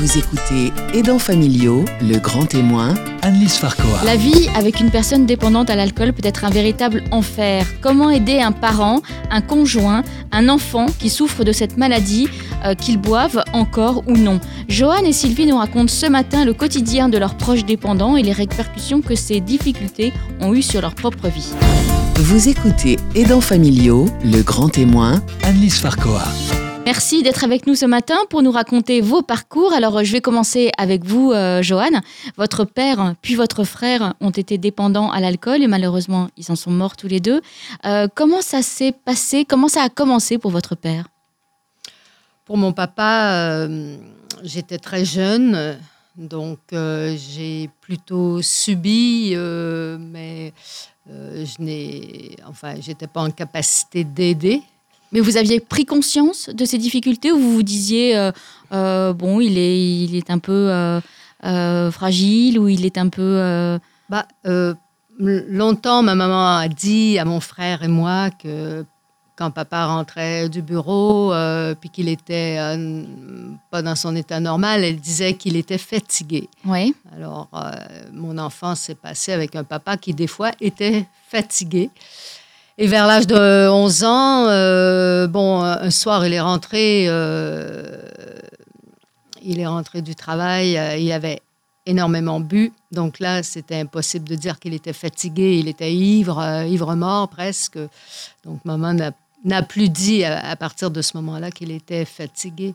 Vous écoutez Aidants familiaux, le grand témoin, Annelise Farcoa. La vie avec une personne dépendante à l'alcool peut être un véritable enfer. Comment aider un parent, un conjoint, un enfant qui souffre de cette maladie, euh, qu'ils boivent encore ou non? Joanne et Sylvie nous racontent ce matin le quotidien de leurs proches dépendants et les répercussions que ces difficultés ont eues sur leur propre vie. Vous écoutez Aidants familiaux, le grand témoin, Annelise Farcoa. Merci d'être avec nous ce matin pour nous raconter vos parcours. Alors, je vais commencer avec vous, euh. Votre père puis votre frère ont été dépendants à l'alcool et malheureusement, ils en sont morts tous les deux. Euh, comment ça s'est passé? Comment ça a commencé pour votre père? Pour mon papa, euh, j'étais très jeune, donc euh, j'ai plutôt subi, euh, mais euh, je n'ai, enfin, j'étais pas en capacité d'aider. Mais vous aviez pris conscience de ces difficultés ou vous vous disiez, euh, euh, bon, il est, il est un peu euh, fragile ou il est un peu... Bah, longtemps, ma maman a dit à mon frère et moi que quand papa rentrait du bureau, puis qu'il était pas dans son état normal, elle disait qu'il était fatigué. Ouais. Alors, mon enfance s'est passée avec un papa qui, des fois, était fatigué. Et vers l'âge de 11 ans, euh, bon, un soir, il est rentré, euh, il est rentré du travail, euh, il avait énormément bu. Donc là, c'était impossible de dire qu'il était fatigué, il était ivre, euh, ivre-mort presque. Donc, maman n'a- plus dit à, partir de ce moment-là qu'il était fatigué.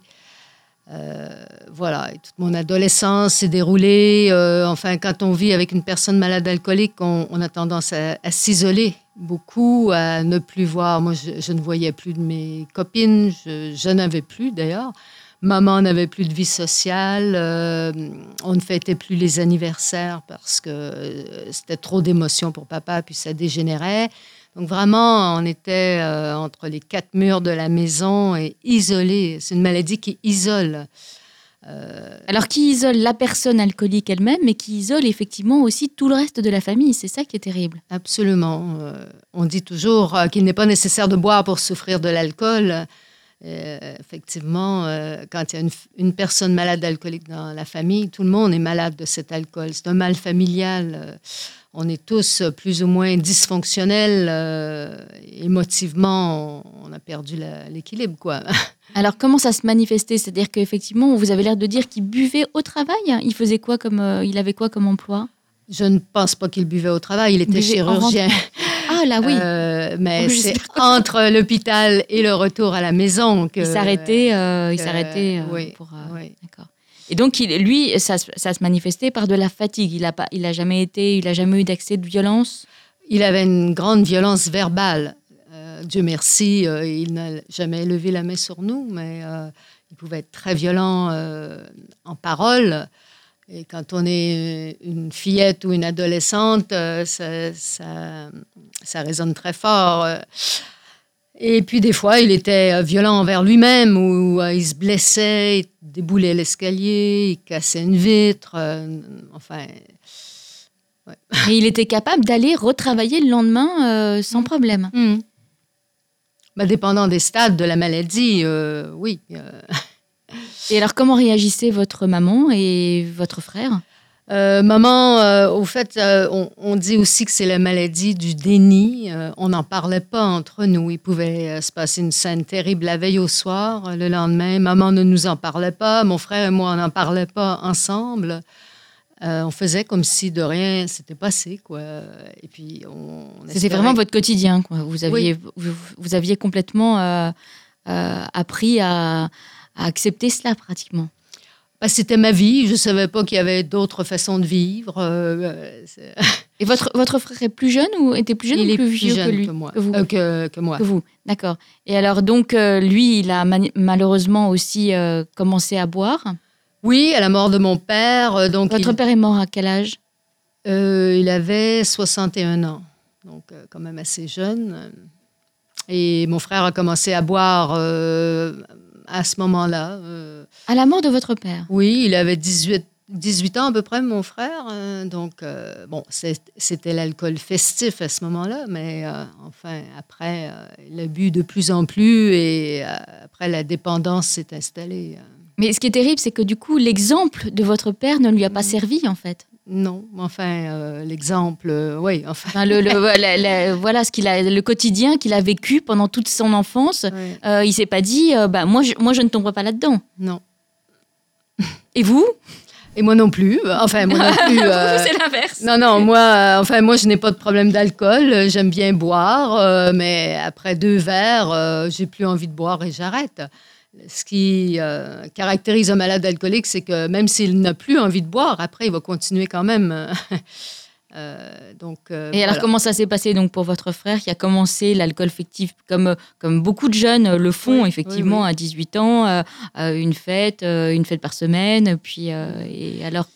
Euh, voilà, et toute mon adolescence s'est déroulée. euh, enfin, quand on vit avec une personne malade alcoolique, on, a tendance à s'isoler beaucoup, à ne plus voir. Moi, je, ne voyais plus de mes copines, je, je n'avais plus d'ailleurs. Maman n'avait plus de vie sociale, euh, on ne fêtait plus les anniversaires parce que euh, c'était trop d'émotions pour papa, puis ça dégénérait. Donc vraiment, on était euh, entre les quatre murs de la maison et isolés. C'est une maladie qui isole. Euh, Alors, qui isole la personne alcoolique elle-même, mais qui isole effectivement aussi tout le reste de la famille? C'est ça qui est terrible. absolument. Euh, on dit toujours euh, qu'il n'est pas nécessaire de boire pour souffrir de l'alcool. Euh, effectivement, euh, quand il y a une, une personne malade alcoolique dans la famille, tout le monde est malade de cet alcool. C'est un mal familial. Euh, on est tous plus ou moins dysfonctionnels. euh, émotivement, on, on a perdu l'équilibre, quoi. Alors, comment ça se manifestait? C'est-à-dire qu'effectivement, vous avez l'air de dire qu'il buvait au travail? Il faisait quoi comme, il avait quoi comme emploi? Je ne pense pas qu'il buvait au travail. Il était chirurgien. Là oui. Euh, mais c'est entre l'hôpital et le retour à la maison que il s'arrêtait, euh, il que- s'arrêtait euh, oui, pour. euh, oui. D'accord. Et donc, il- lui, ça, se- ça se manifestait par de la fatigue. Il a pas, il a jamais été, il a jamais eu d'accès de violence? Il avait une grande violence verbale. Euh, Dieu merci, euh, il n'a jamais levé la main sur nous, mais euh, il pouvait être très violent en parole. Et quand on est une fillette ou une adolescente, euh, ça, ça, ça résonne très fort. euh. Et puis des fois, il était euh, violent envers lui-même, ou euh, il se blessait, il déboulait l'escalier, il cassait une vitre. euh, enfin, Mais il était capable d'aller retravailler le lendemain euh, sans problème. Hmm. Ben, dépendant des stades de la maladie, euh, oui. euh. Et alors, comment réagissaient votre maman et votre frère? Euh, maman, euh, au fait, euh, on, on dit aussi que c'est la maladie du déni. On n'en parlait pas entre nous. Il pouvait se passer une scène terrible la veille au soir. Le lendemain, maman ne nous en parlait pas. Mon frère et moi, on n'en parlait pas ensemble. On faisait comme si de rien s'était passé, quoi. Et puis, on, on C'était vraiment votre quotidien. Quoi. Vous, aviez, vous, vous aviez complètement appris à, à accepter cela pratiquement. Ben, c'était ma vie. Je ne savais pas qu'il y avait d'autres façons de vivre. Euh, euh, Et votre, votre frère est plus jeune ou était plus jeune il ou est plus vieux jeune que lui que moi. que vous Euh, que, que moi. Que vous, d'accord. Et alors donc euh, lui, il a malheureusement aussi commencé à boire. Oui, à la mort de mon père. Donc Votre il, père est mort à quel âge? Il avait 61 ans, donc quand même assez jeune. Et mon frère a commencé à boire à ce moment-là. euh. À la mort de votre père. oui, il avait 18, 18 ans à peu près, mon frère. euh, donc, euh, bon, c'était l'alcool festif à ce moment-là, mais euh, enfin, après, il a bu de plus en plus et après, la dépendance s'est installée. Mais ce qui est terrible, c'est que du coup, l'exemple de votre père ne lui a pas Mm. servi, en fait. Non, enfin, euh, l'exemple, euh, oui, enfin. Enfin, le, le- la- la- voilà ce qu'il a, le quotidien qu'il a vécu pendant toute son enfance. ouais, Euh, il s'est pas dit, euh, bah moi, je, moi, je ne tomberai pas là-dedans. non. Et vous? Et moi non plus. Enfin, moi non plus. euh, C'est l'inverse. Non, non, moi, euh, enfin, moi, je n'ai pas de problème d'alcool. J'aime bien boire, euh, mais après deux verres, j'ai plus envie de boire et j'arrête. Ce qui euh, caractérise un malade alcoolique, c'est que même s'il n'a plus envie de boire, après, il va continuer quand même. Euh, donc, euh, Et alors, voilà. comment ça s'est passé donc pour votre frère qui a commencé l'alcool fictif? Comme, comme beaucoup de jeunes le font Oui, effectivement oui, oui. à 18 ans, euh, une fête, une fête par semaine, puis et alors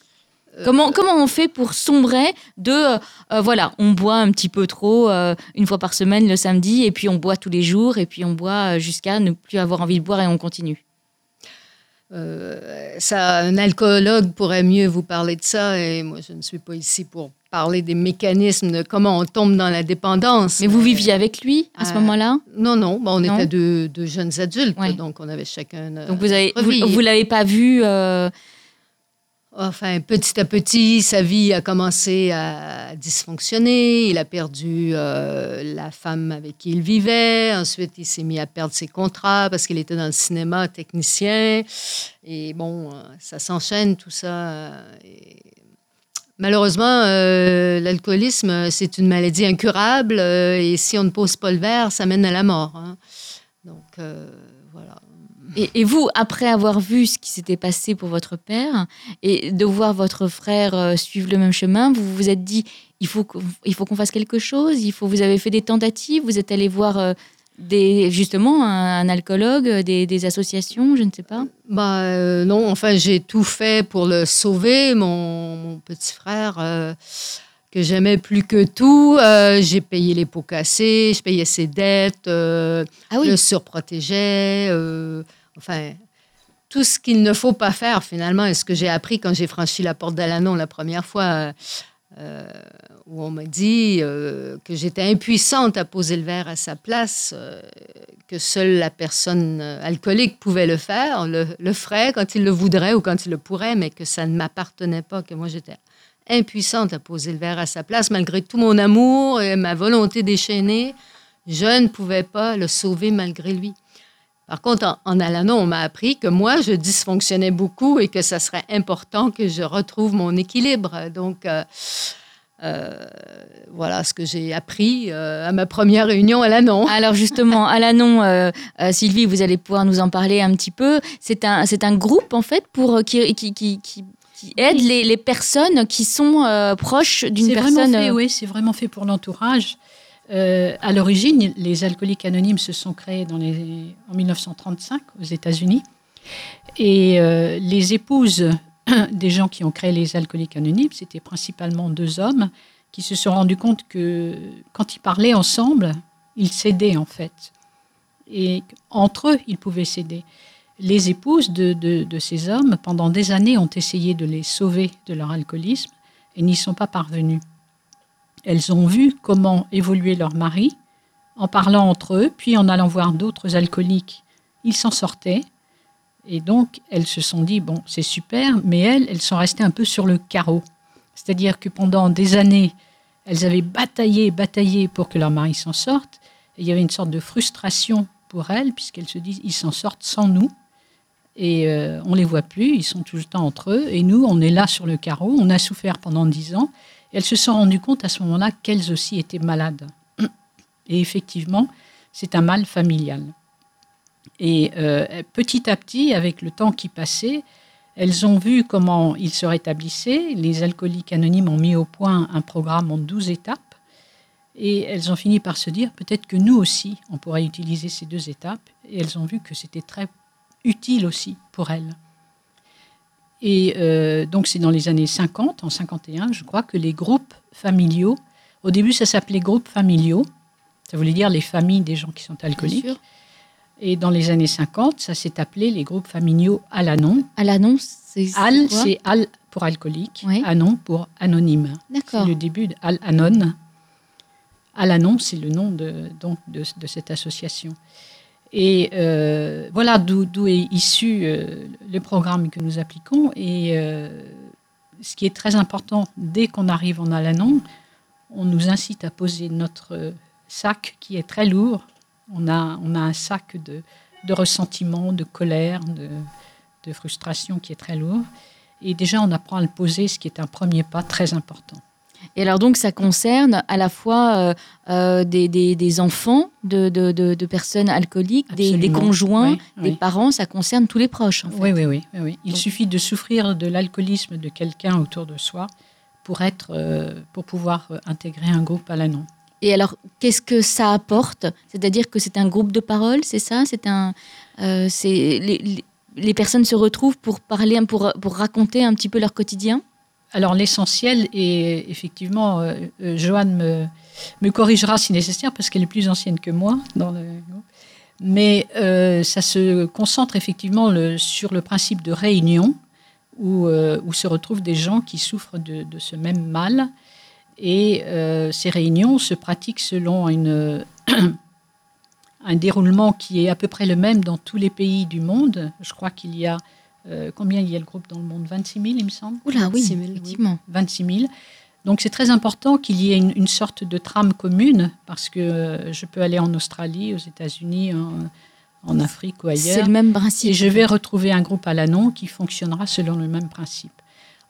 comment comment on fait pour sombrer de euh, euh, voilà on boit un petit peu trop euh, une fois par semaine le samedi et puis on boit tous les jours et puis on boit euh, jusqu'à ne plus avoir envie de boire et on continue. Euh, ça, un alcoologue pourrait mieux vous parler de ça, et moi, je ne suis pas ici pour parler des mécanismes de comment on tombe dans la dépendance. Mais vous viviez avec lui à ce Euh, moment-là? Non, non, bon, on Non. était deux, deux jeunes adultes, Ouais. donc on avait chacun. euh, donc vous avez vous, vous l'avez pas vu euh, Enfin, petit à petit, sa vie a commencé à dysfonctionner. Il a perdu euh, la femme avec qui il vivait. Ensuite, il s'est mis à perdre ses contrats parce qu'il était dans le cinéma technicien. Et bon, euh, ça s'enchaîne, tout ça. euh, Malheureusement, l'alcoolisme, c'est une maladie incurable. et si on ne pose pas le verre, ça mène à la mort. hein. Donc. Et, et vous, après avoir vu ce qui s'était passé pour votre père et de voir votre frère euh, suivre le même chemin, vous vous êtes dit il faut qu'on- il faut qu'on fasse quelque chose. Il faut. Vous avez fait des tentatives. Vous êtes allé voir euh, des justement un, un alcoologue, des, des associations, je ne sais pas. Bah, euh, non, enfin, j'ai tout fait pour le sauver, mon, mon petit frère, euh, que j'aimais plus que tout. Euh, j'ai payé les pots cassés, je payais ses dettes, euh, Ah je le surprotégeais. euh, enfin, tout ce qu'il ne faut pas faire, finalement, et ce que j'ai appris quand j'ai franchi la porte d'Alanon la première fois, euh, euh, où on m'a dit euh, que j'étais impuissante à poser le verre à sa place, que seule la personne alcoolique pouvait le faire, le ferait quand il le voudrait ou quand il le pourrait, mais que ça ne m'appartenait pas, que moi j'étais impuissante à poser le verre à sa place, malgré tout mon amour et ma volonté déchaînée, je ne pouvais pas le sauver malgré lui. Par contre, en, en Alanon, on m'a appris que moi, je dysfonctionnais beaucoup et que ça serait important que je retrouve mon équilibre. Donc, euh, euh, voilà ce que j'ai appris euh, à ma première réunion à Alanon. Alors justement, à euh, Sylvie, vous allez pouvoir nous en parler un petit peu. C'est un, c'est un groupe en fait pour qui, qui, qui, qui- aide les, les personnes qui sont proches d'une C'est vraiment personne. fait, oui, c'est vraiment fait pour l'entourage. Euh, à l'origine, les alcooliques anonymes se sont créés en 1935 aux États-Unis. Et euh, les épouses des gens qui ont créé les alcooliques anonymes, c'était principalement deux hommes qui se sont rendus compte que quand ils parlaient ensemble, ils s'aidaient en fait. Et entre eux, ils pouvaient s'aider. Les épouses de ces hommes, pendant des années, ont essayé de les sauver de leur alcoolisme et n'y sont pas parvenues. Elles ont vu comment évoluer leur mari en parlant entre eux, puis en allant voir d'autres alcooliques. Ils s'en sortaient. Et donc, elles se sont dit, bon, c'est super, mais elles, elles sont restées un peu sur le carreau. C'est-à-dire que pendant des années, elles avaient bataillé, bataillé pour que leur mari s'en sorte. Et il y avait une sorte de frustration pour elles, puisqu'elles se disent, ils s'en sortent sans nous. Et euh, on les voit plus, ils sont tout le temps entre eux. Et nous, on est là sur le carreau, on a souffert pendant dix ans. Elles se sont rendues compte à ce moment-là qu'elles aussi étaient malades. Et effectivement, c'est un mal familial. Et euh, petit à petit, avec le temps qui passait, elles ont vu comment ils se rétablissaient. Les alcooliques anonymes ont mis au point un programme en 12 étapes. Et elles ont fini par se dire, peut-être que nous aussi, on pourrait utiliser ces deux étapes. Et elles ont vu que c'était très utile aussi pour elles. Et euh, donc c'est dans les années 50, en 51, je crois, que les groupes familiaux, au début ça s'appelait groupes familiaux, ça voulait dire les familles des gens qui sont alcooliques. Et dans les années 50, ça s'est appelé les groupes familiaux Al-Anon. À l'annonce, c'est c'est Al, c'est Al pour alcoolique, Oui. Anon pour anonyme. C'est D'accord. le début de Al-Anon. Al-Anon, c'est le nom de, donc, de, de cette association. Et euh, voilà d'où est issu euh, le programme que nous appliquons. Et euh, ce qui est très important, dès qu'on arrive en Alanon, on nous incite à poser notre sac qui est très lourd. On a, on a un sac de, de ressentiment, de colère, de, de frustration qui est très lourd. Et déjà, on apprend à le poser, ce qui est un premier pas très important. Et alors donc ça concerne à la fois euh, euh, des, des, des, enfants de, de, de, personnes alcooliques, des, des, conjoints, des parents, ça concerne tous les proches. En fait. oui, oui, oui, oui, Il suffit de souffrir de l'alcoolisme de quelqu'un autour de soi pour, être, euh, pour pouvoir intégrer un groupe à l'ANON. Et alors, qu'est-ce que ça apporte? C'est-à-dire que c'est un groupe de parole, c'est ça? C'est un, c'est les, les, personnes se retrouvent pour parler, pour, pour raconter un petit peu leur quotidien? Alors l'essentiel, et effectivement, euh, euh, Joanne me, corrigera si nécessaire, parce qu'elle est plus ancienne que moi mais euh, ça se concentre effectivement sur le principe de réunion, où, se retrouvent des gens qui souffrent de, ce même mal. Et ces réunions se pratiquent selon un déroulement qui est à peu près le même dans tous les pays du monde. Je crois qu'il y a euh, combien il y a le groupe dans le monde? 26 000, il me semble? Oula, oui, effectivement. 26 000. Donc c'est très important qu'il y ait une, sorte de trame commune, parce que euh, je peux aller en Australie, aux États-Unis, en, Afrique ou ailleurs. C'est le même principe. Et je vais retrouver un groupe à l'ANON qui fonctionnera selon le même principe.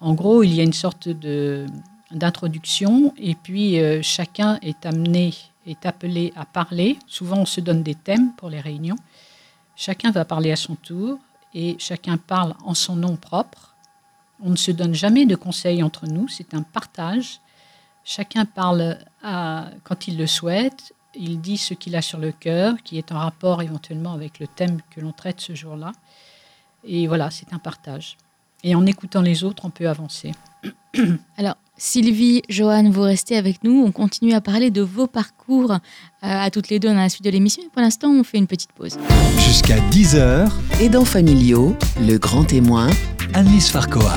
En gros, il y a une sorte de, d'introduction, et puis euh, chacun est amené, est appelé à parler. Souvent, on se donne des thèmes pour les réunions. Chacun va parler à son tour et chacun parle en son nom propre. On ne se donne jamais de conseils entre nous, c'est un partage. Chacun parle quand il le souhaite, il dit ce qu'il a sur le cœur, qui est en rapport éventuellement avec le thème que l'on traite ce jour-là. Et voilà, c'est un partage. Et en écoutant les autres, on peut avancer. Alors, Sylvie, Joanne, vous restez avec nous. On continue à parler de vos parcours euh, à toutes les deux dans la suite de l'émission. Pour l'instant, on fait une petite pause. Jusqu'à 10h. Aidants familiaux, le grand témoin. Annelise Farcoa.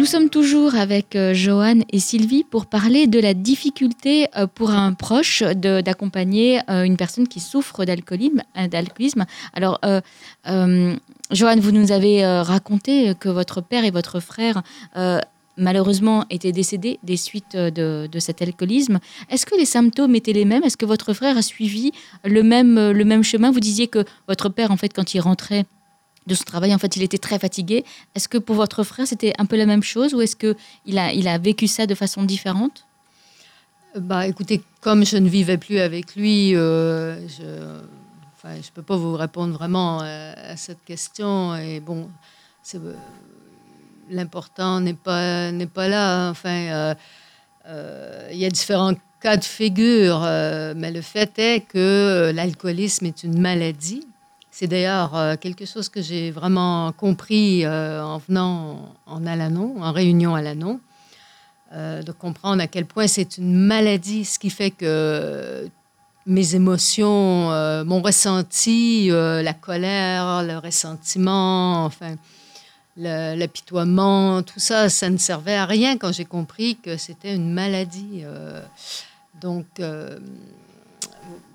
Nous sommes toujours avec euh, Joanne et Sylvie pour parler de la difficulté euh, pour un proche d'accompagner une personne qui souffre d'alcoolisme. Alors, Joanne, vous nous avez raconté que votre père et votre frère malheureusement était décédé des suites de, cet alcoolisme. Est-ce que les symptômes étaient les mêmes? Est-ce que votre frère a suivi le même, le même chemin? Vous disiez que votre père, en fait, quand il rentrait de son travail, en fait, il était très fatigué. Est-ce que pour votre frère, c'était un peu la même chose ou est-ce qu'il a, il a vécu ça de façon différente? Bah, écoutez, comme je ne vivais plus avec lui, euh, je ne je peux pas vous répondre vraiment à, cette question. Et bon, c'est l'important n'est pas, n'est pas là. Enfin, euh, euh, il y a différents cas de figure, euh, mais le fait est que l'alcoolisme est une maladie. C'est d'ailleurs quelque chose que j'ai vraiment compris en venant en Alanon, en réunion à Alanon, de comprendre à quel point c'est une maladie, ce qui fait que mes émotions, mon ressenti, la colère, le ressentiment, enfin, l'apitoiement, tout ça, ça ne servait à rien quand j'ai compris que c'était une maladie. Euh. donc, euh,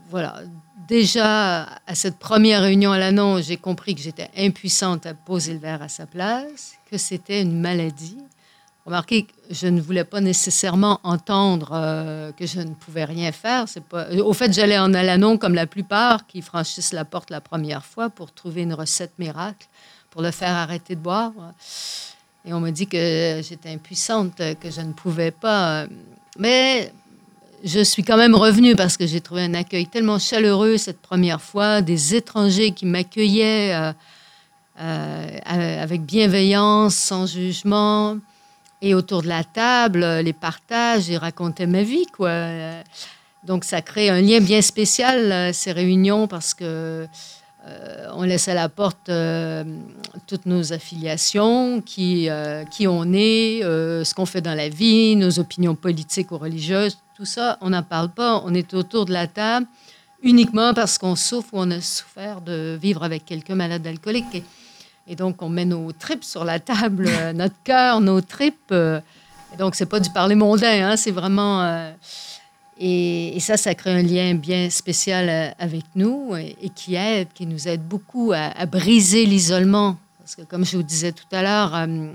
voilà. Déjà, à cette première réunion à l'annonce, j'ai compris que j'étais impuissante à poser le verre à sa place, que c'était une maladie. Remarquez que je ne voulais pas nécessairement entendre euh, que je ne pouvais rien faire. C'est pas... Au fait, j'allais en Alanon comme la plupart qui franchissent la porte la première fois pour trouver une recette miracle pour le faire arrêter de boire. Et on me dit que j'étais impuissante, que je ne pouvais pas. Mais je suis quand même revenue parce que j'ai trouvé un accueil tellement chaleureux cette première fois, des étrangers qui m'accueillaient euh, euh, avec bienveillance, sans jugement. Et autour de la table, les partages, ils racontaient ma vie, quoi. Donc ça crée un lien bien spécial, ces réunions, parce que euh, on laisse à la porte euh, toutes nos affiliations, qui, euh, qui on est, ce qu'on fait dans la vie, nos opinions politiques ou religieuses, tout ça, on n'en parle pas. On est autour de la table uniquement parce qu'on souffre ou on a souffert de vivre avec quelqu'un malade alcoolique. Et, donc, on met nos tripes sur la table, notre cœur, nos tripes. et donc, c'est pas du parler mondain, hein, c'est vraiment... Et, ça, ça crée un lien bien spécial euh, avec nous et, qui aide, qui nous aide beaucoup à, briser l'isolement. Parce que, comme je vous disais tout à l'heure, euh,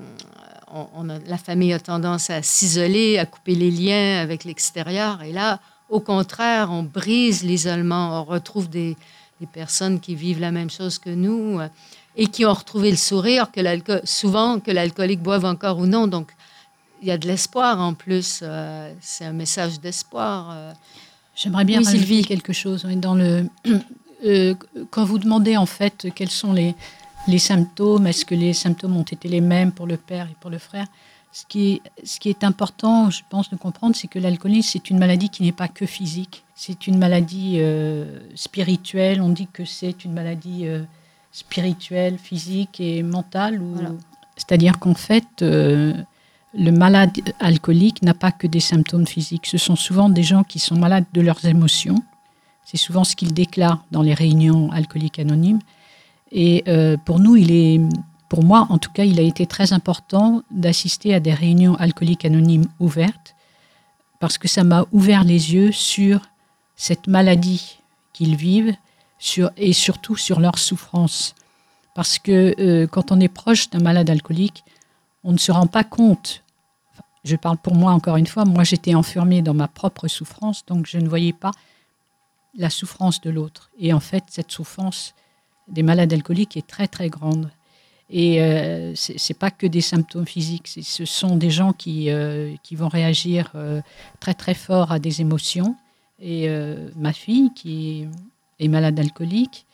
la famille a tendance à s'isoler, à couper les liens avec l'extérieur. Et là, au contraire, on brise l'isolement. On retrouve des, des, personnes qui vivent la même chose que nous euh, et qui ont retrouvé le sourire, que souvent que l'alcoolique boive encore ou non. Donc, il y a de l'espoir en plus. Euh, c'est un message d'espoir. Euh. J'aimerais bien oui, quelque chose. Dans le, euh, quand vous demandez en fait quels sont les, les symptômes, est-ce que les symptômes ont été les mêmes pour le père et pour le frère ce qui, est, ce qui est important, je pense, de comprendre, c'est que l'alcoolisme, c'est une maladie qui n'est pas que physique. C'est une maladie spirituelle. On dit que c'est une maladie spirituelle, physique et mentale. Ou... C'est-à-dire qu'en fait, le malade alcoolique n'a pas que des symptômes physiques. Ce sont souvent des gens qui sont malades de leurs émotions. C'est souvent ce qu'ils déclarent dans les réunions alcooliques anonymes. Et euh, pour nous, il est, pour moi en tout cas, il a été très important d'assister à des réunions alcooliques anonymes ouvertes parce que ça m'a ouvert les yeux sur cette maladie qu'ils vivent et surtout sur leur souffrance. Parce que euh, quand on est proche d'un malade alcoolique, on ne se rend pas compte. Je parle pour moi encore une fois, moi j'étais enfermée dans ma propre souffrance, donc je ne voyais pas la souffrance de l'autre. Et en fait, cette souffrance des malades alcooliques est très très grande. Et euh, ce n'est pas que des symptômes physiques, ce sont des gens qui, euh, qui vont réagir euh, très très fort à des émotions. Et ma fille, qui est malade alcoolique,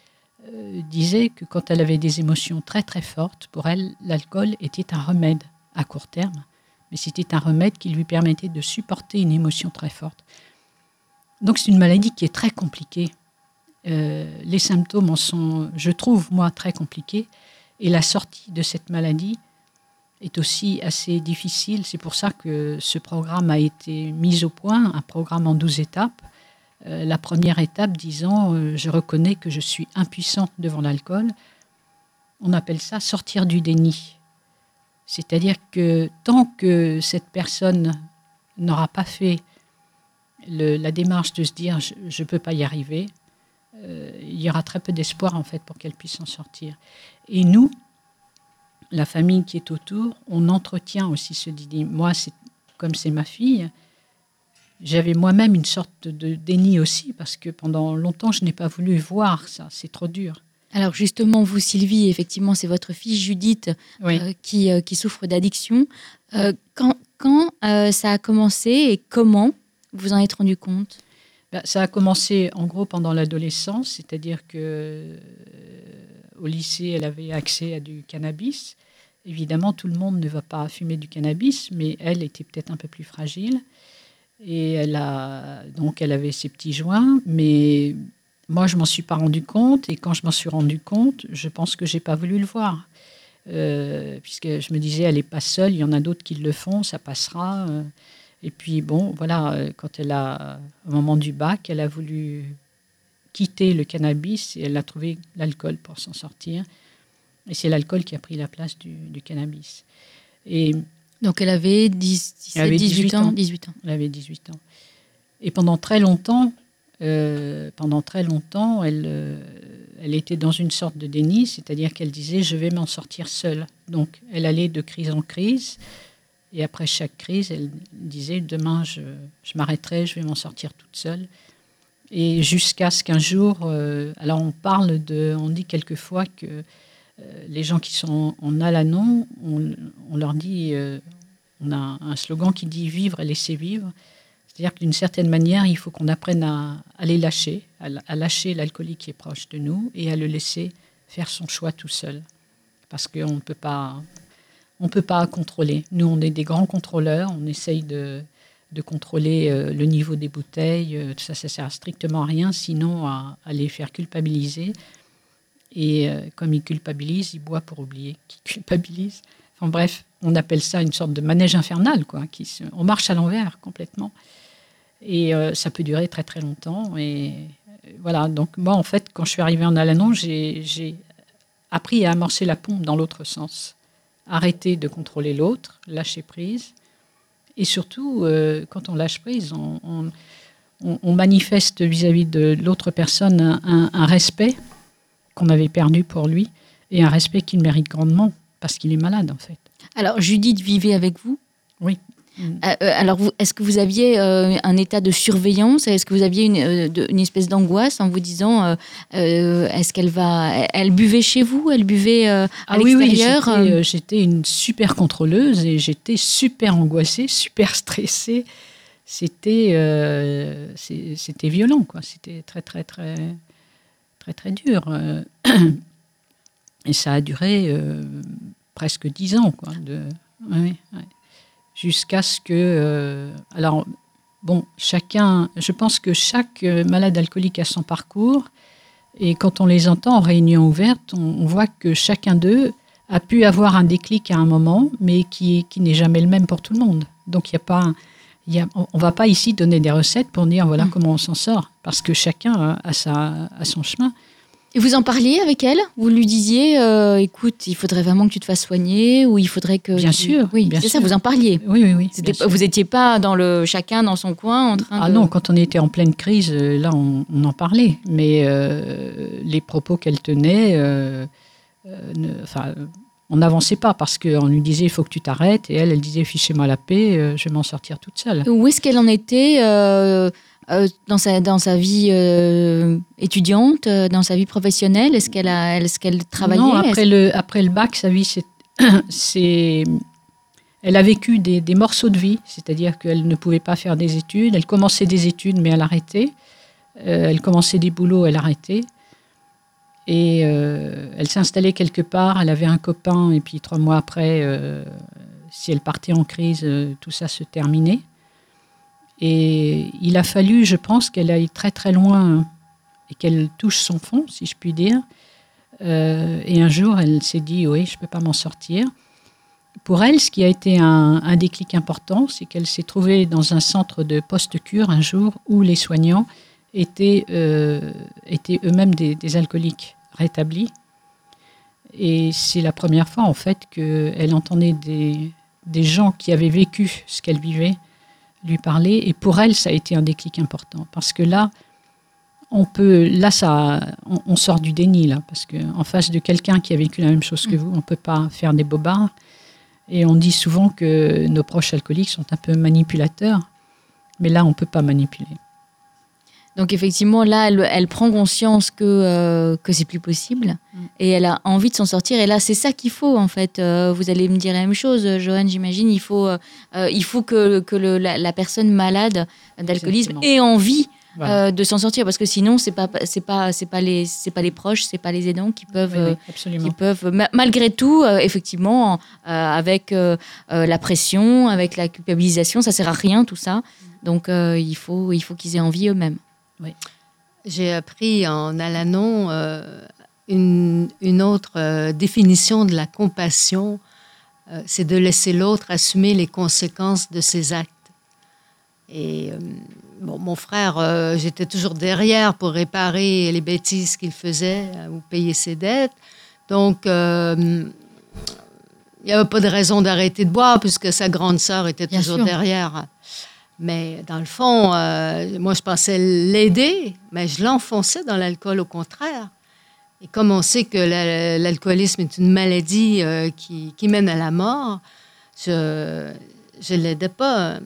euh, disait que quand elle avait des émotions très très fortes, pour elle, l'alcool était un remède à court terme, mais c'était un remède qui lui permettait de supporter une émotion très forte. Donc c'est une maladie qui est très compliquée. Euh, les symptômes en sont, je trouve, moi, très compliqués. Et la sortie de cette maladie est aussi assez difficile. C'est pour ça que ce programme a été mis au point, un programme en 12 étapes, euh, la première étape disant euh, je reconnais que je suis impuissante devant l'alcool. On appelle ça sortir du déni. C'est-à-dire que tant que cette personne n'aura pas fait la démarche de se dire je ne peux pas y arriver, euh, il y aura très peu d'espoir en fait pour qu'elle puisse en sortir. Et nous, la famille qui est autour, on entretient aussi ce déni. Moi, c'est comme c'est ma fille, j'avais moi-même une sorte de déni aussi, parce que pendant longtemps, je n'ai pas voulu voir ça. C'est trop dur. Alors justement, vous, Sylvie, effectivement, c'est votre fille Judith euh, qui, euh, qui, souffre d'addiction. Euh, quand, quand ça a commencé et comment vous en êtes rendu compte? Ben, Ça a commencé en gros pendant l'adolescence, c'est-à-dire que au lycée, elle avait accès à du cannabis. Évidemment, tout le monde ne va pas fumer du cannabis, mais elle était peut-être un peu plus fragile. Et elle a donc elle avait ses petits joints, mais moi je m'en suis pas rendu compte. Et quand je m'en suis rendu compte, je pense que j'ai pas voulu le voir, euh, puisque je me disais elle n'est pas seule, il y en a d'autres qui le font, ça passera. Euh. Et puis bon, voilà, euh, quand elle a au moment du bac, elle a voulu quitter le cannabis et elle a trouvé l'alcool pour s'en sortir. Et c'est l'alcool qui a pris la place du, du cannabis. Et donc elle avait, 18, ans, 18 ans. Elle avait 18 ans. Et pendant très longtemps, euh, pendant très longtemps, elle, euh, elle était dans une sorte de déni, c'est-à-dire qu'elle disait je vais m'en sortir seule. Donc elle allait de crise en crise, et après chaque crise, elle disait demain je, je m'arrêterai, je vais m'en sortir toute seule. Et jusqu'à ce qu'un jour, euh, alors on parle de, on dit quelquefois que les gens qui sont en Alanon, on, on leur dit, on a un slogan qui dit vivre et laisser vivre. C'est-à-dire que d'une certaine manière, il faut qu'on apprenne à, les lâcher, à, lâcher l'alcoolique qui est proche de nous et à le laisser faire son choix tout seul. Parce qu'on ne peut pas, on peut pas contrôler. Nous, on est des grands contrôleurs, on essaye de, contrôler euh, le niveau des bouteilles. Euh, ça, ça sert strictement à rien, sinon à, les faire culpabiliser. Et euh, comme ils culpabilisent, ils boivent pour oublier qu'ils culpabilisent. Enfin bref, on appelle ça une sorte de manège infernal, quoi. On marche à l'envers complètement. Et euh, ça peut durer très très longtemps. Et euh, voilà, donc moi en fait, quand je suis arrivée en Alanon, j'ai appris à amorcer la pompe dans l'autre sens. Arrêter de contrôler l'autre, lâcher prise. Et surtout, quand on lâche prise, on, manifeste vis-à-vis de l'autre personne un respect qu'on avait perdu pour lui et un respect qu'il mérite grandement parce qu'il est malade en fait. Alors Judith vivait avec vous? Oui. Euh, euh, alors, est-ce que vous aviez euh, un état de surveillance? Est-ce que vous aviez une, espèce d'angoisse en vous disant est-ce qu'elle va. Elle buvait chez vous? Elle buvait à ah l'extérieur oui, j'étais une super contrôleuse et j'étais super angoissée, super stressée. C'était c'était violent, quoi. C'était très, très, très, très, très dur. Et ça a duré presque dix ans, quoi. Jusqu'à ce que... Euh, alors, bon, chacun, je pense que chaque euh, malade alcoolique a son parcours, et quand on les entend en réunion ouverte, on, voit que chacun d'eux a pu avoir un déclic à un moment, mais qui, qui n'est jamais le même pour tout le monde. Donc, il y a pas... Y a, on ne va pas ici donner des recettes pour dire voilà mmh. comment on s'en sort, parce que chacun a, sa, a son chemin. Et vous en parliez avec elle? Vous lui disiez, euh, écoute, il faudrait vraiment que tu te fasses soigner ou il faudrait que... Bien sûr. Oui, c'est ça, vous en parliez. Oui, oui, oui. vous n'étiez pas dans le chacun dans son coin en train ah non, quand on était en pleine crise, euh, là, on, en parlait. Mais euh, les propos qu'elle tenait, enfin, on n'avançait pas parce qu'on lui disait, il faut que tu t'arrêtes. Et elle, elle disait, fichez-moi la paix, je vais m'en sortir toute seule. Où est-ce qu'elle en était euh, dans, sa, dans sa vie euh, étudiante, euh, dans sa vie professionnelle? Est-ce qu'elle qu'elle travaillait? Non, après le, après le bac, sa vie, c'est, c'est elle a vécu des, des morceaux de vie, c'est-à-dire qu'elle ne pouvait pas faire des études. Elle commençait des études, mais elle arrêtait. elle commençait des boulots, elle arrêtait. Et elle s'installait quelque part, elle avait un copain, et puis trois mois après, si elle partait en crise, tout ça se terminait. Et il a fallu, je pense, qu'elle aille très très loin et qu'elle touche son fond, si je puis dire. Euh, et un jour, elle s'est dit, oui, je ne peux pas m'en sortir. Pour elle, ce qui a été un, déclic important, c'est qu'elle s'est trouvée dans un centre de post-cure un jour où les soignants étaient, euh, étaient eux-mêmes des, alcooliques rétablis. Et c'est la première fois, en fait, qu'elle entendait des, des gens qui avaient vécu ce qu'elle vivait lui parler. Et pour elle, ça a été un déclic important. Parce que là, on peut, là, ça, on, sort du déni, là. Parce qu'en face de quelqu'un qui a vécu la même chose que mm. vous, on ne peut pas faire des bobards. Et on dit souvent que nos proches alcooliques sont un peu manipulateurs. Mais là, on ne peut pas manipuler. Donc effectivement, là, elle, prend conscience que euh, que c'est plus possible mm. et elle a envie de s'en sortir. Et là, c'est ça qu'il faut en fait. Euh, vous allez me dire la même chose, Joanne, j'imagine. Il faut euh, il faut que, que le, la, personne malade d'alcoolisme ait envie de s'en sortir parce que sinon c'est pas c'est pas c'est pas les c'est pas les proches, c'est pas les aidants qui peuvent qui peuvent malgré tout effectivement avec la pression, avec la culpabilisation, ça sert à rien tout ça. Donc il faut il faut qu'ils aient envie eux-mêmes. Oui. J'ai appris en Alanon euh, une, une, autre euh, définition de la compassion, euh, c'est de laisser l'autre assumer les conséquences de ses actes. Et bon, mon frère, j'étais toujours derrière pour réparer les bêtises qu'il faisait ou payer ses dettes. Donc, il n'y avait pas de raison d'arrêter de boire puisque sa grande sœur était toujours derrière. Mais dans le fond, euh, moi, je pensais l'aider, mais je l'enfonçais dans l'alcool au contraire. Et comme on sait que l'alcoolisme est une maladie euh, qui, mène à la mort, je ne l'aidais pas.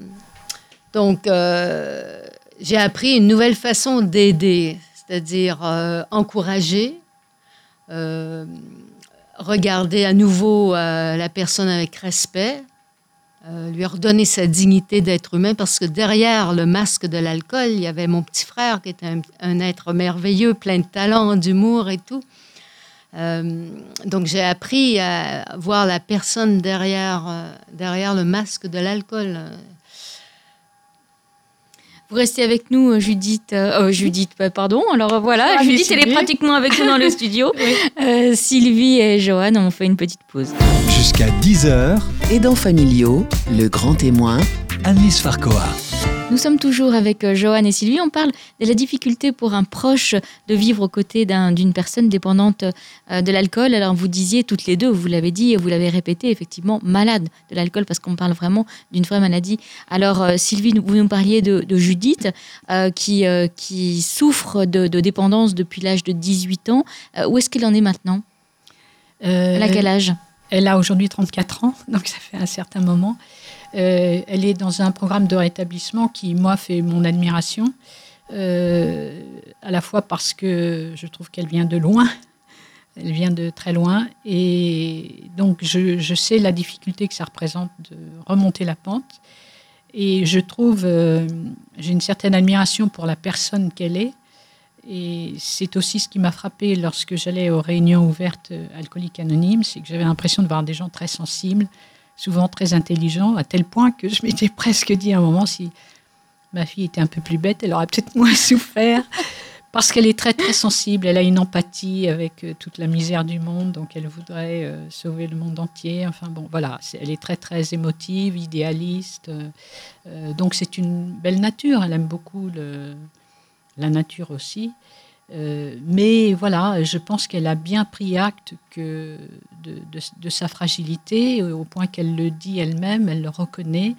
Donc, euh, j'ai appris une nouvelle façon d'aider, c'est-à-dire encourager, regarder à nouveau la personne avec respect, euh, lui redonner sa dignité d'être humain parce que derrière le masque de l'alcool, il y avait mon petit frère qui était un, être merveilleux, plein de talent, d'humour et tout. Euh, donc j'ai appris à voir la personne derrière, euh, derrière le masque de l'alcool. Vous restez avec nous, Judith. Judith, pardon. Alors voilà, ah, Judith, elle est pratiquement avec nous dans le studio. Sylvie et Joanne ont fait une petite pause. Jusqu'à 10h, Aidants familiaux, le grand témoin, Annelise Farcoa. Nous sommes toujours avec euh, Joanne et Sylvie. On parle de la difficulté pour un proche de vivre aux côtés d'une personne dépendante euh, de l'alcool. Alors vous disiez toutes les deux, vous l'avez dit et vous l'avez répété, effectivement, malade de l'alcool parce qu'on parle vraiment d'une vraie maladie. Alors euh, Sylvie, vous nous parliez de, Judith qui, qui souffre de, dépendance depuis l'âge de 18 ans. où est-ce qu'elle en est maintenant? Elle a quel âge? Elle a aujourd'hui 34 ans, donc ça fait un certain moment. Euh, elle est dans un programme de rétablissement qui, moi, fait mon admiration, euh, à la fois parce que je trouve qu'elle vient de loin, elle vient de très loin, et donc je, sais la difficulté que ça représente de remonter la pente. Et je trouve, euh, j'ai une certaine admiration pour la personne qu'elle est. Et c'est aussi ce qui m'a frappé lorsque j'allais aux réunions ouvertes alcooliques anonymes, c'est que j'avais l'impression de voir des gens très sensibles, souvent très intelligent, à tel point que je m'étais presque dit à un moment, si ma fille était un peu plus bête, elle aurait peut-être moins souffert, parce qu'elle est très très sensible, elle a une empathie avec euh, toute la misère du monde, donc elle voudrait euh, sauver le monde entier. Enfin bon, voilà, elle est très très émotive, idéaliste, euh, donc c'est une belle nature, elle aime beaucoup la nature aussi. Euh, mais voilà, je pense qu'elle a bien pris acte de, sa fragilité, au point qu'elle le dit elle-même, elle le reconnaît,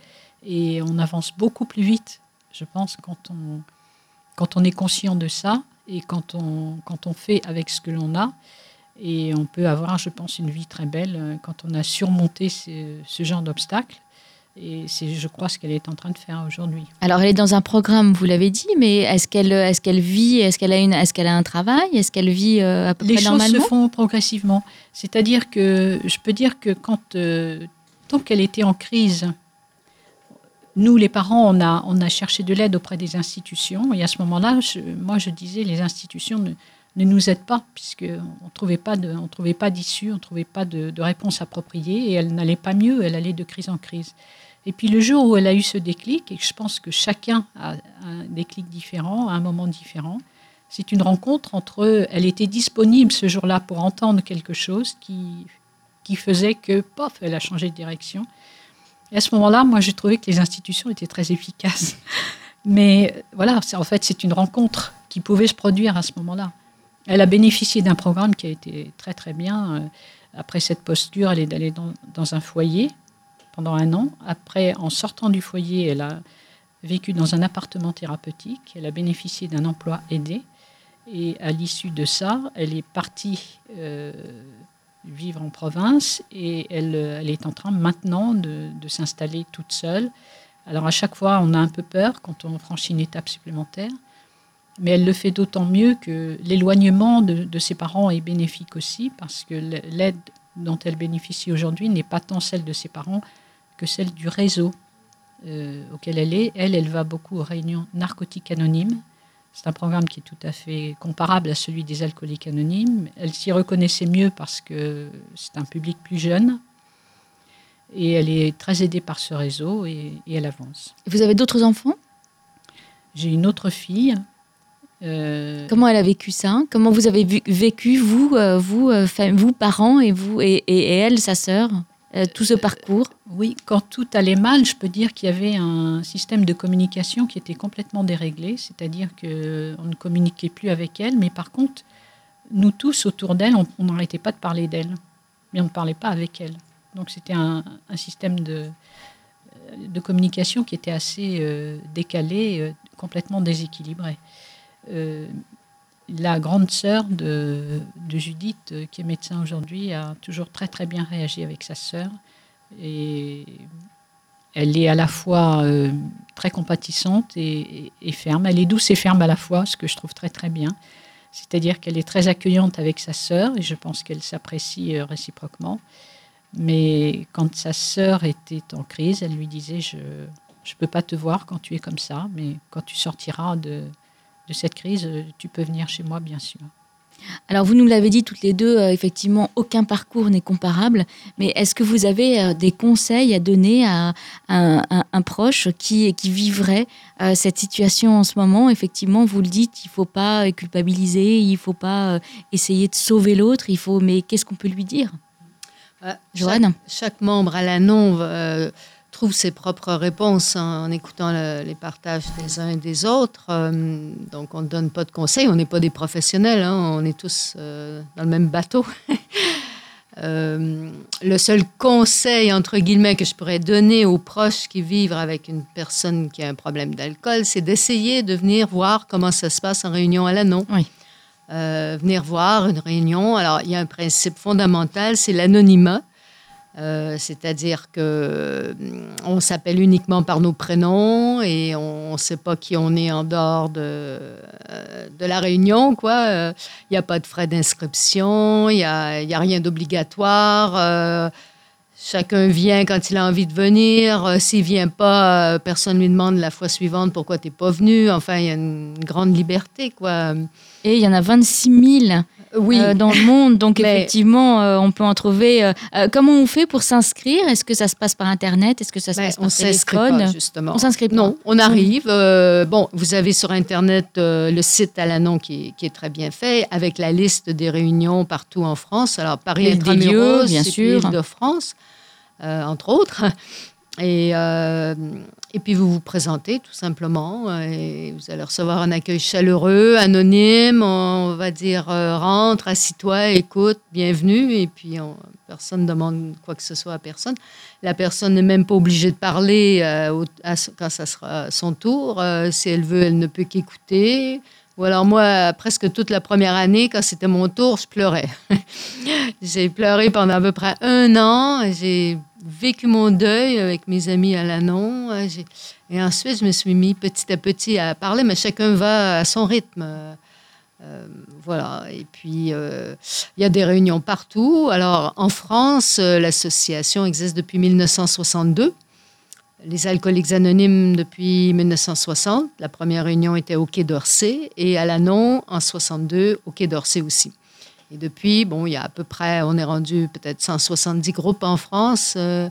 et on avance beaucoup plus vite, je pense, quand on, est conscient de ça et quand on, fait avec ce que l'on a. Et on peut avoir, je pense, une vie très belle euh, quand on a surmonté ce genre d'obstacles. Et c'est, je crois, ce qu'elle est en train de faire aujourd'hui. Alors, elle est dans un programme, vous l'avez dit, mais est-ce qu'elle, est-ce qu'elle vit, est-ce qu'elle a, une, est-ce qu'elle a un travail, est-ce qu'elle vit euh, à peu Les près normalement Les choses se font progressivement. C'est-à-dire que je peux dire que quand, euh, tant qu'elle était en crise, nous, les parents, on a, on a cherché de l'aide auprès des institutions. Et à ce moment-là, moi, je disais, les institutions ne, ne nous aident pas, puisqu'on ne trouvait pas, d'issue, on ne trouvait pas de, de réponse appropriée, et elle n'allait pas mieux, elle allait de crise en crise. Et puis le jour où elle a eu ce déclic, et je pense que chacun a un déclic différent, à un moment différent, c'est une rencontre entre Elle était disponible ce jour-là pour entendre quelque chose qui, qui faisait que, pof, elle a changé de direction. Et à ce moment-là, moi, j'ai trouvé que les institutions étaient très efficaces. Mais voilà, en fait, c'est une rencontre qui pouvait se produire à ce moment-là. Elle a bénéficié d'un programme qui a été très, très bien. Euh, après cette posture, elle est d'aller dans, un foyer pendant un an. Après, en sortant du foyer, elle a vécu dans un appartement thérapeutique. Elle a bénéficié d'un emploi aidé. Et à l'issue de ça, elle est partie euh, vivre en province et elle, est en train maintenant de, s'installer toute seule. Alors à chaque fois, on a un peu peur quand on franchit une étape supplémentaire, mais elle le fait d'autant mieux que l'éloignement de, de, ses parents est bénéfique aussi parce que l'aide dont elle bénéficie aujourd'hui n'est pas tant celle de ses parents que celle du réseau euh, auquel elle est. Elle, elle va beaucoup aux réunions narcotiques anonymes. C'est un programme qui est tout à fait comparable à celui des alcooliques anonymes. Elle s'y reconnaissait mieux parce que c'est un public plus jeune. Et elle est très aidée par ce réseau et, elle avance. Vous avez d'autres enfants? J'ai une autre fille. Euh, Comment elle a vécu ça Comment vous avez vécu, vous, euh, vous, vous, parents, et vous, et, et elle, sa sœur euh, tout ce parcours? Oui, quand tout allait mal, je peux dire qu'il y avait un système de communication qui était complètement déréglé, c'est-à-dire qu'on ne communiquait plus avec elle, mais par contre, nous tous autour d'elle, on n'arrêtait pas de parler d'elle, mais on ne parlait pas avec elle. Donc c'était un, système de, de, communication qui était assez euh, décalé, euh, complètement déséquilibré la grande sœur de, Judith, euh, qui est médecin aujourd'hui, a toujours très très bien réagi avec sa sœur. Elle est à la fois euh, très compatissante et, ferme. Elle est douce et ferme à la fois, ce que je trouve très très bien. C'est-à-dire qu'elle est très accueillante avec sa sœur et je pense qu'elle s'apprécie euh, réciproquement. Mais quand sa sœur était en crise, elle lui disait Je ne peux pas te voir quand tu es comme ça, mais quand tu sortiras de, de cette crise, euh, tu peux venir chez moi, bien sûr. Alors, vous nous l'avez dit toutes les deux, euh, effectivement, aucun parcours n'est comparable. Mais est-ce que vous avez euh, des conseils à donner à, un, proche qui, qui vivrait cette situation en ce moment? Effectivement, vous le dites, il ne faut pas culpabiliser, il ne faut pas essayer de sauver l'autre. Il faut, mais qu'est-ce qu'on peut lui dire? Joanne chaque, chaque, membre à la non trouve ses propres réponses en, en écoutant le- les partages des uns et des autres. Euh, donc, on ne donne pas de conseils. On n'est pas des professionnels. hein. On est tous euh, dans le même bateau. Euh, le seul conseil, entre guillemets, que je pourrais donner aux proches qui vivent avec une personne qui a un problème d'alcool, c'est d'essayer de venir voir comment ça se passe en réunion à l'annon. Oui. Venir voir une réunion. Alors, il y a un principe fondamental, c'est l'anonymat. Euh, C'est-à-dire que hum, on s'appelle uniquement par nos prénoms et on ne sait pas qui on est en dehors de, euh, de la réunion. Euh, Il n'y a pas de frais d'inscription, il n'y a, y a rien d'obligatoire. euh, Chacun vient quand il a envie de venir. Euh, S'il vient pas, euh, personne ne lui demande la fois suivante pourquoi tu n'es pas venu. Enfin, il y a une grande liberté, quoi. Et il y en a 26 000 Oui, euh, dans le monde, donc Mais- effectivement, euh, on peut en trouver. euh, comment on fait pour s'inscrire? Est-ce que ça se passe par Internet? Est-ce que ça se Ben, passe on par s'inscrit téléphone pas, justement. On s'inscrit pas. Non, on arrive. bon, vous avez sur Internet le site à l'annon qui, est- qui est très bien fait, avec la liste des réunions partout en France. Alors, Paris Et des Intramuros, lieux, bien sûr. Île-de-France, euh, entre autres. Et, euh, et puis, vous vous présentez tout simplement euh, et vous allez recevoir un accueil chaleureux, anonyme. On va dire euh, rentre, assis-toi, écoute, bienvenue. Et puis, on- personne ne demande quoi que ce soit à personne. La personne n'est même pas obligée de parler euh, quand ça sera son tour. Si elle veut, elle ne peut qu'écouter. Ou alors moi, presque toute la première année, quand c'était mon tour, je pleurais. j'ai pleuré pendant à peu près un an. J'ai vécu mon deuil avec mes amis à l'annon. Euh, Et ensuite, je me suis mis petit à petit à parler, mais chacun va à son rythme. Euh, euh, voilà. Et puis, il y a des réunions partout. Alors, en France, l'association existe depuis 1962. Les alcooliques anonymes depuis 1960. La première réunion était au Quai d'Orsay et à l'Anon en 62 au Quai d'Orsay aussi. Et depuis, bon, il y a à peu près, on est rendu peut-être 170 groupes en France. euh,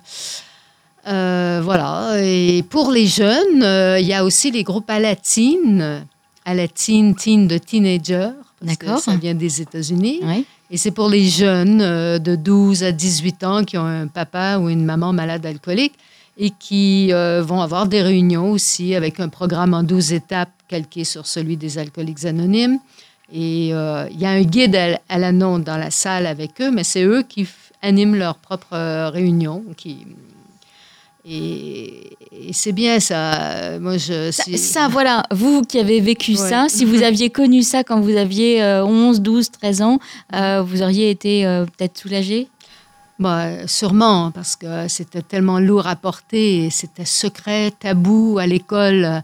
euh, voilà. Et pour les jeunes, euh, il y a aussi les groupes Alatine, Alatine, teen de teenager. parce que D'accord. Ça vient des États-Unis. Oui. Et c'est pour les jeunes de 12 à 18 ans qui ont un papa ou une maman malade alcoolique et qui vont avoir des réunions aussi avec un programme en 12 étapes calqué sur celui des alcooliques anonymes. Et euh, il y a un guide à, à l'annon dans la salle avec eux, mais c'est eux qui animent leurs propres euh, réunions. Qui... Et, et c'est bien ça. Moi, je, Ça, voilà, vous qui avez vécu Ouais. ça, si vous aviez connu ça quand vous aviez euh, 11, 12, 13 ans, euh, vous auriez été euh, peut-être soulagé? Bah, sûrement, parce que c'était tellement lourd à porter, c'était secret, tabou à l'école.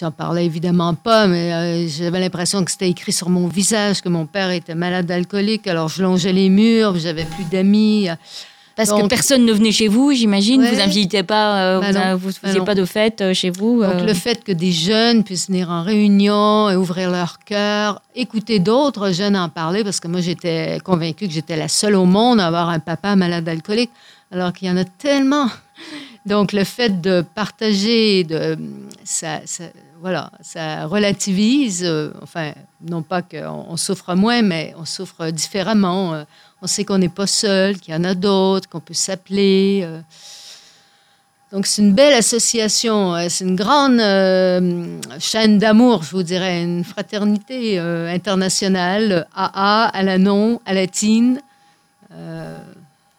J'en parlais évidemment pas, mais euh, j'avais l'impression que c'était écrit sur mon visage que mon père était malade alcoolique. Alors je longeais les murs, j'avais plus d'amis. Parce que personne ne venait chez vous, j'imagine. Ouais. Vous n'invitiez pas, euh, Bah vous vous Bah faisiez pas de fête euh, chez vous. Donc euh, le fait que des jeunes puissent venir en réunion et ouvrir leur cœur, écouter d'autres jeunes en parler, parce que moi j'étais convaincue que j'étais la seule au monde à avoir un papa malade alcoolique, alors qu'il y en a tellement. Donc le fait de partager, de, ça, ça- voilà, ça relativise, euh, enfin, non pas qu'on on souffre moins, mais on souffre différemment. Euh, On sait qu'on n'est pas seul, qu'il y en a d'autres, qu'on peut s'appeler. euh. Donc, c'est une belle association. C'est une grande chaîne d'amour, je vous dirais, une fraternité internationale, AA, à la non, à latine.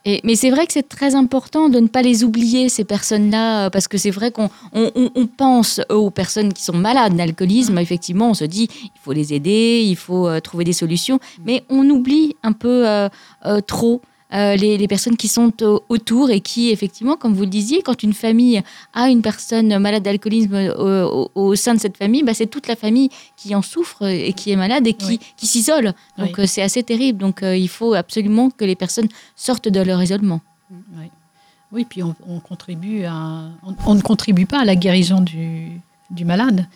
Et, mais c'est vrai que c'est très important de ne pas les oublier, ces personnes-là, euh, parce que c'est vrai qu'on on, on- on pense aux personnes qui sont malades d'alcoolisme. Effectivement, on se dit, il faut les aider, il faut euh, trouver des solutions, mais on oublie un peu euh, euh, trop. Euh, les, les personnes qui sont autour et qui, effectivement, comme vous le disiez, quand une famille a une personne malade d'alcoolisme euh, au, au sein de cette famille, bah, c'est toute la famille qui en souffre et qui est malade et qui, Oui. qui s'isole. Donc Oui. euh, c'est assez terrible. Donc euh, il faut absolument que les personnes sortent de leur isolement. Oui, oui puis on, on contribue à, on, on ne contribue pas à la guérison du, du malade,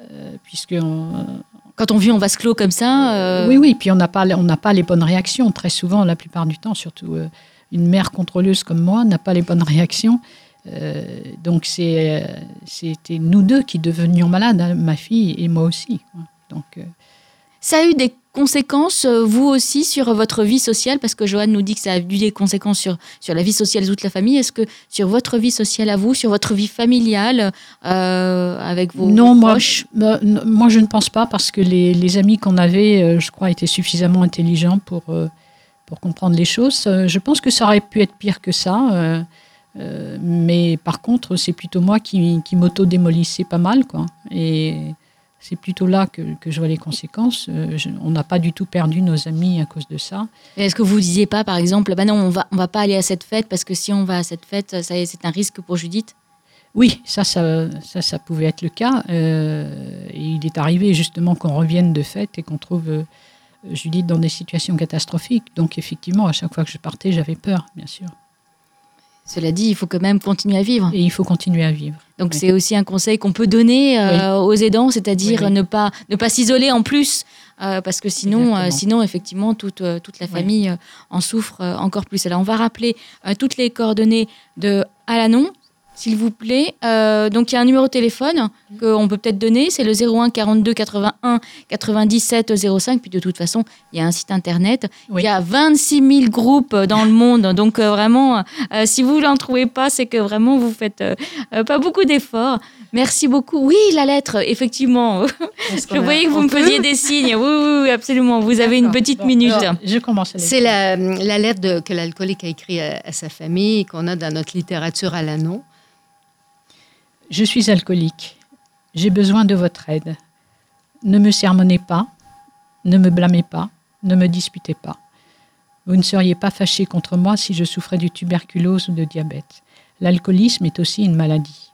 euh, puisque on, Quand on vit en vase clos comme ça, euh, oui, oui, puis on n'a pas, on pas les bonnes réactions. Très souvent, la plupart du temps, surtout euh, une mère contrôleuse comme moi n'a pas les bonnes réactions. Euh, donc euh, c'était nous deux qui devenions malades, hein, ma fille et moi aussi. quoi. Donc ça a eu des conséquences, euh, vous aussi, sur votre vie sociale? Parce que Joanne nous dit que ça a eu des conséquences sur, sur la vie sociale de toute la famille. Est-ce que sur votre vie sociale à vous, sur votre vie familiale, euh, avec vos, non, moi, proches? bah, moi, je ne pense pas parce que les, les amis qu'on avait, euh, je crois, étaient suffisamment intelligents pour, pour comprendre les choses. Je pense que ça aurait pu être pire que ça. euh, mais par contre, c'est plutôt moi qui, qui m'auto-démolissais pas mal. Quoi. Et c'est plutôt là que, que je vois les conséquences. Euh, je- on n'a pas du tout perdu nos amis à cause de ça. Est-ce que vous disiez pas, par exemple, bah non, on va, on va pas aller à cette fête parce que si on va à cette fête, c'est un risque pour Judith? Oui, ça, ça, ça, ça pouvait être le cas. Euh, et il est arrivé justement qu'on revienne de fête et qu'on trouve euh, Judith dans des situations catastrophiques. Donc effectivement, à chaque fois que je partais, j'avais peur, bien sûr. Cela dit, il faut quand même continuer à vivre. Et il faut continuer à vivre. Donc Oui. c'est aussi un conseil qu'on peut donner euh, aux aidants, c'est-à-dire Oui, ne pas ne pas s'isoler en plus, euh, parce que sinon, euh, sinon effectivement toute toute la famille en souffre encore plus. Alors on va rappeler toutes les coordonnées de Alanon, s'il vous plaît. Euh, donc il y a un numéro de téléphone qu'on peut peut-être donner, c'est le 01 42 81 97 05. Puis de toute façon, il y a un site internet. Oui. Il y a 26 000 groupes dans le monde. Donc euh, vraiment, euh, si vous n'en trouvez pas, c'est que vraiment vous faites pas beaucoup d'efforts. Merci beaucoup. Oui, la lettre, effectivement. Je voyais que vous me faisiez des signes. Oui, oui, oui, absolument. Vous avez une petite Bon, minute. alors, je commence C'est la, la lettre de- que l'alcoolique a écrite à, à sa famille et qu'on a dans notre littérature à l'anneau. Je suis alcoolique. J'ai besoin de votre aide. Ne me sermonnez pas, ne me blâmez pas, ne me disputez pas. Vous ne seriez pas fâché contre moi si je souffrais de tuberculose ou de diabète. L'alcoolisme est aussi une maladie.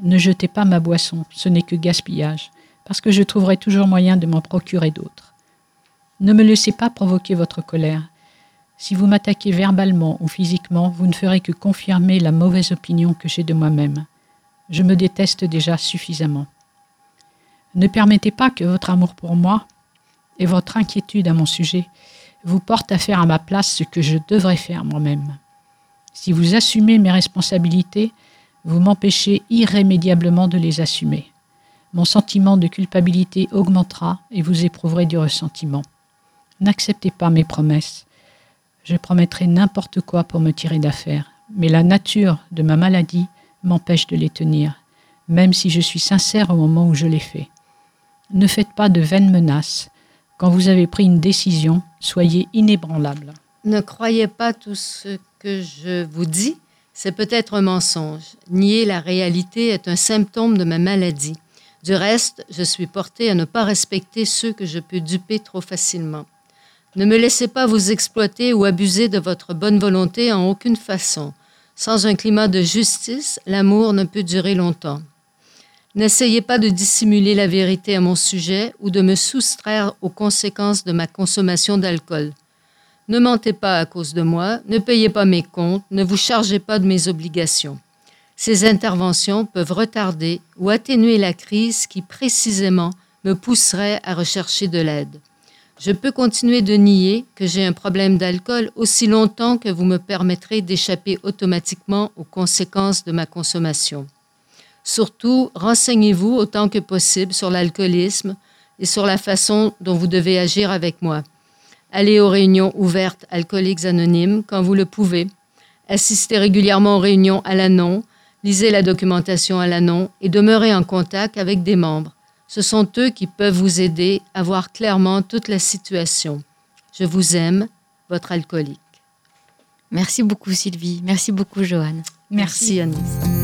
Ne jetez pas ma boisson, ce n'est que gaspillage, parce que je trouverai toujours moyen de m'en procurer d'autres. Ne me laissez pas provoquer votre colère. Si vous m'attaquez verbalement ou physiquement, vous ne ferez que confirmer la mauvaise opinion que j'ai de moi-même. Je me déteste déjà suffisamment. Ne permettez pas que votre amour pour moi et votre inquiétude à mon sujet vous portent à faire à ma place ce que je devrais faire moi-même. Si vous assumez mes responsabilités, vous m'empêchez irrémédiablement de les assumer. Mon sentiment de culpabilité augmentera et vous éprouverez du ressentiment. N'acceptez pas mes promesses. Je promettrai n'importe quoi pour me tirer d'affaire, mais la nature de ma maladie m'empêche de les tenir, même si je suis sincère au moment où je les fais. Ne faites pas de vaines menaces. Quand vous avez pris une décision, soyez inébranlable. Ne croyez pas tout ce que je vous dis, c'est peut-être un mensonge. Nier la réalité est un symptôme de ma maladie. Du reste, je suis portée à ne pas respecter ceux que je peux duper trop facilement. Ne me laissez pas vous exploiter ou abuser de votre bonne volonté en aucune façon. Sans un climat de justice, l'amour ne peut durer longtemps. N'essayez pas de dissimuler la vérité à mon sujet ou de me soustraire aux conséquences de ma consommation d'alcool. Ne mentez pas à cause de moi, ne payez pas mes comptes, ne vous chargez pas de mes obligations. Ces interventions peuvent retarder ou atténuer la crise qui précisément me pousserait à rechercher de l'aide. Je peux continuer de nier que j'ai un problème d'alcool aussi longtemps que vous me permettrez d'échapper automatiquement aux conséquences de ma consommation. Surtout, renseignez-vous autant que possible sur l'alcoolisme et sur la façon dont vous devez agir avec moi. Allez aux réunions ouvertes Alcooliques Anonymes quand vous le pouvez. Assistez régulièrement aux réunions à l'ANON, lisez la documentation à l'ANON et demeurez en contact avec des membres. Ce sont eux qui peuvent vous aider à voir clairement toute la situation. Je vous aime, votre alcoolique. Merci beaucoup Sylvie, merci beaucoup Joanne. Merci, merci